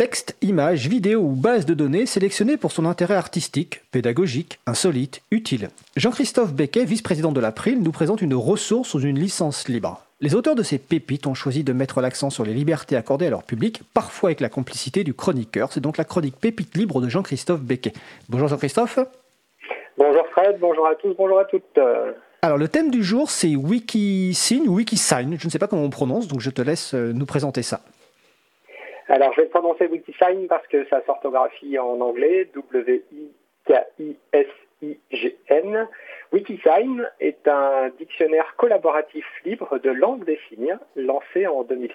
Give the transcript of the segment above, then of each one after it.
Texte, images, vidéos ou bases de données sélectionnées pour son intérêt artistique, pédagogique, insolite, utile. Jean-Christophe Becquet, vice-président de l'April, nous présente une ressource sous une licence libre. Les auteurs de ces pépites ont choisi de mettre l'accent sur les libertés accordées à leur public, parfois avec la complicité du chroniqueur. C'est donc la chronique Pépite libre de Jean-Christophe Becquet. Bonjour Jean-Christophe. Bonjour Fred, bonjour à tous, bonjour à toutes. Alors le thème du jour c'est Wikisign ou Wikisign, je ne sais pas comment on prononce, donc je te laisse euh, nous présenter ça. Alors, je vais prononcer Wikisign parce que ça s'orthographie en anglais, W-I-K-I-S-I-G-N. Wikisign est un dictionnaire collaboratif libre de langue des signes lancé en 2006.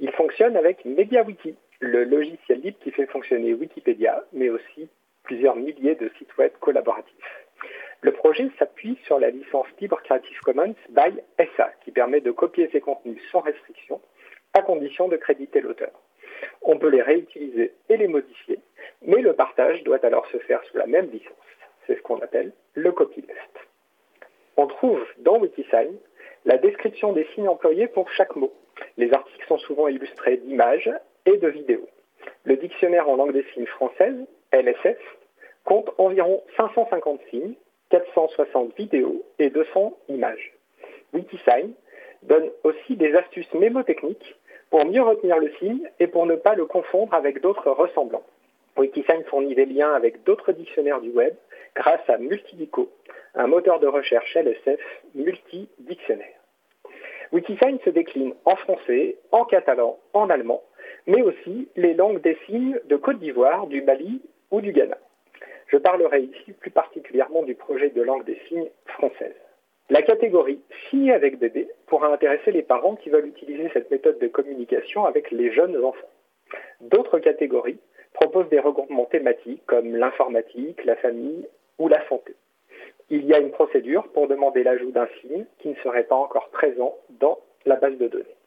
Il fonctionne avec MediaWiki, le logiciel libre qui fait fonctionner Wikipédia, mais aussi plusieurs milliers de sites web collaboratifs. Le projet s'appuie sur la licence libre Creative Commons by SA, qui permet de copier ses contenus sans restriction à condition de créditer l'auteur. On peut les réutiliser et les modifier, mais le partage doit alors se faire sous la même licence. C'est ce qu'on appelle le copyleft. On trouve dans Wikisign la description des signes employés pour chaque mot. Les articles sont souvent illustrés d'images et de vidéos. Le dictionnaire en langue des signes française, LSF, compte environ 550 signes, 460 vidéos et 200 images. Wikisign donne aussi des astuces mémotechniques pour mieux retenir le signe et pour ne pas le confondre avec d'autres ressemblants. Wikisign fournit des liens avec d'autres dictionnaires du web grâce à Multidico, un moteur de recherche LSF multidictionnaire. Wikisign se décline en français, en catalan, en allemand, mais aussi les langues des signes de Côte d'Ivoire, du Mali ou du Ghana. Je parlerai ici plus particulièrement du projet de langue des signes française. La catégorie Signer avec bébé pourra intéresser les parents qui veulent utiliser cette méthode de communication avec les jeunes enfants. D'autres catégories proposent des regroupements thématiques comme l'informatique, la famille ou la santé. Il y a une procédure pour demander l'ajout d'un signe qui ne serait pas encore présent dans la base de données.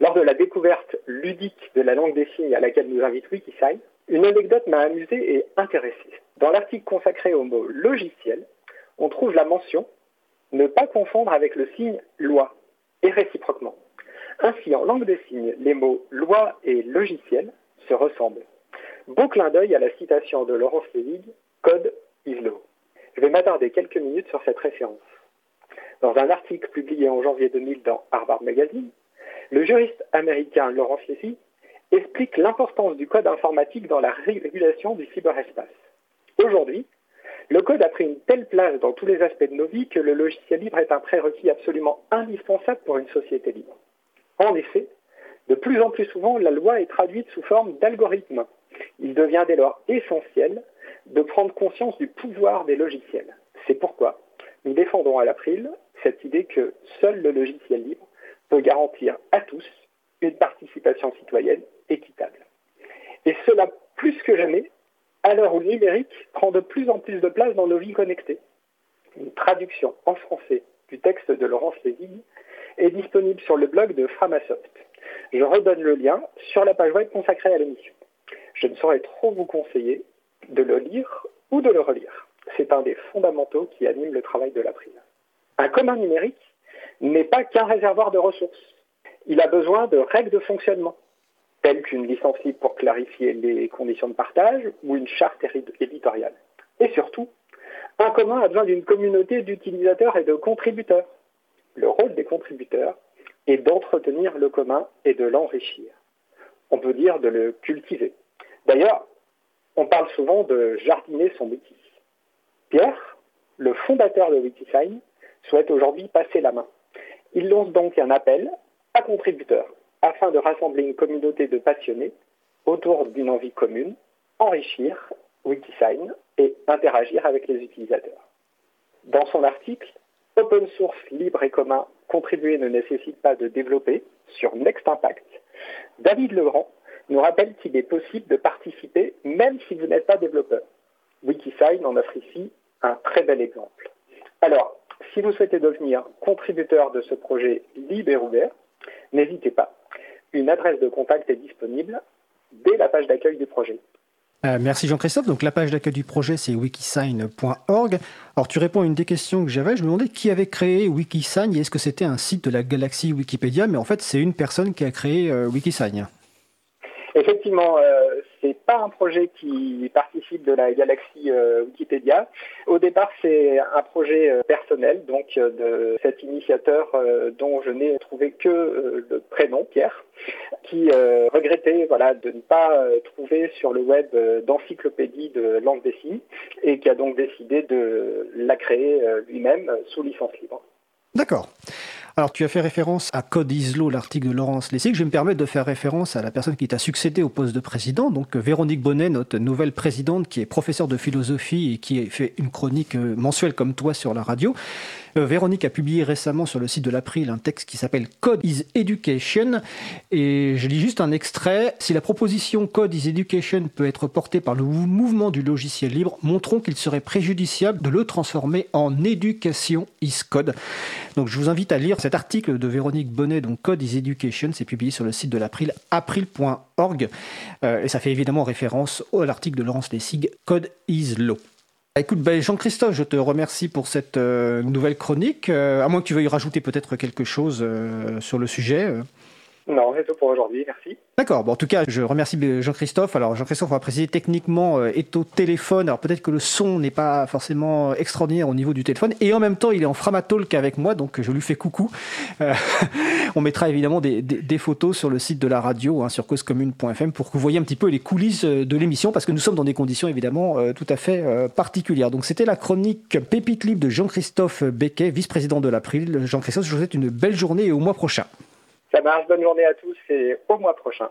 Lors de la découverte ludique de la langue des signes à laquelle nous invite Wikisign, une anecdote m'a amusé et intéressé. Dans l'article consacré au mot logiciel, on trouve la mention ne pas confondre avec le signe loi, et réciproquement. Ainsi, en langue des signes, les mots loi et logiciel se ressemblent. Beau clin d'œil à la citation de Laurence Levig, Code is law. Je vais m'attarder quelques minutes sur cette référence. Dans un article publié en janvier 2000 dans Harvard Magazine, le juriste américain Laurence Levig explique l'importance du code informatique dans la régulation du cyberespace. Aujourd'hui, le code a pris une telle place dans tous les aspects de nos vies que le logiciel libre est un prérequis absolument indispensable pour une société libre. En effet, de plus en plus souvent, la loi est traduite sous forme d'algorithme. Il devient dès lors essentiel de prendre conscience du pouvoir des logiciels. C'est pourquoi nous défendons à l'April cette idée que seul le logiciel libre peut garantir à tous une participation citoyenne équitable. Et cela plus que jamais à l'heure où le numérique prend de plus en plus de place dans nos vies connectées. Une traduction en français du texte de Laurence Lévy est disponible sur le blog de Framasoft. Je redonne le lien sur la page web consacrée à l'émission. Je ne saurais trop vous conseiller de le lire ou de le relire. C'est un des fondamentaux qui anime le travail de l'April. Un commun numérique n'est pas qu'un réservoir de ressources. Il a besoin de règles de fonctionnement, telles qu'une licence pour clarifier les conditions de partage ou une charte éditoriale. Et surtout, un commun a besoin d'une communauté d'utilisateurs et de contributeurs. Le rôle des contributeurs est d'entretenir le commun et de l'enrichir. On peut dire de le cultiver. D'ailleurs, on parle souvent de jardiner son wiki. Pierre, le fondateur de Wikisign, souhaite aujourd'hui passer la main. Il lance donc un appel à contributeurs afin de rassembler une communauté de passionnés autour d'une envie commune, enrichir Wikisign et interagir avec les utilisateurs. Dans son article, Open source libre et commun, contribuer ne nécessite pas de développer sur Next Impact, David Legrand nous rappelle qu'il est possible de participer même si vous n'êtes pas développeur. Wikisign en offre ici un très bel exemple. Alors, si vous souhaitez devenir contributeur de ce projet libre et ouvert, n'hésitez pas une adresse de contact est disponible dès la page d'accueil du projet. Euh, merci Jean-Christophe. Donc la page d'accueil du projet c'est wikisign.org. Alors tu réponds à une des questions que j'avais. Je me demandais qui avait créé Wikisign et est-ce que c'était un site de la galaxie Wikipédia, mais en fait c'est une personne qui a créé euh, Wikisign. Effectivement, euh, c'est pas un projet qui participe de la galaxie euh, Wikipédia. Au départ, c'est un projet euh, personnel, donc euh, de cet initiateur dont je n'ai trouvé que le prénom, Pierre, qui regrettait voilà, de ne pas trouver sur le web d'encyclopédie de langue des signes et qui a donc décidé de la créer lui-même sous licence libre. D'accord. Alors, tu as fait référence à Code Islo, l'article de Laurence Lessig. Je vais me permettre de faire référence à la personne qui t'a succédé au poste de président, donc Véronique Bonnet, notre nouvelle présidente, qui est professeure de philosophie et qui fait une chronique euh, mensuelle comme toi sur la radio. Euh, Véronique a publié récemment sur le site de l'April un texte qui s'appelle Code is Education. Et je lis juste un extrait. Si la proposition Code is Education peut être portée par le mouvement du logiciel libre, montrons qu'il serait préjudiciable de le transformer en éducation is code. Donc je vous invite à lire cet article de Véronique Bonnet, donc Code is Education. C'est publié sur le site de l'April, april.org. Euh, et ça fait évidemment référence à l'article de Laurence Lessig, Code is Law. Écoute, ben, Jean-Christophe, je te remercie pour cette euh, nouvelle chronique. Euh, à moins que tu veuilles rajouter peut-être quelque chose sur le sujet. Non, c'est tout pour aujourd'hui, merci. D'accord, bon, en tout cas, je remercie Jean-Christophe. Alors, Jean-Christophe, on va préciser techniquement, euh, est au téléphone. Alors, peut-être que le son n'est pas forcément extraordinaire au niveau du téléphone. Et en même temps, il est en Framatalk avec moi, donc je lui fais coucou. Euh, on mettra évidemment des, photos sur le site de la radio, hein, sur causecommune.fm, pour que vous voyez un petit peu les coulisses euh, de l'émission, parce que nous sommes dans des conditions évidemment tout à fait particulières. Donc, c'était la chronique Pépite Libre de Jean-Christophe Becquet, vice-président de l'April. Jean-Christophe, je vous souhaite une belle journée et au mois prochain. Ça marche, bonne journée à tous et au mois prochain.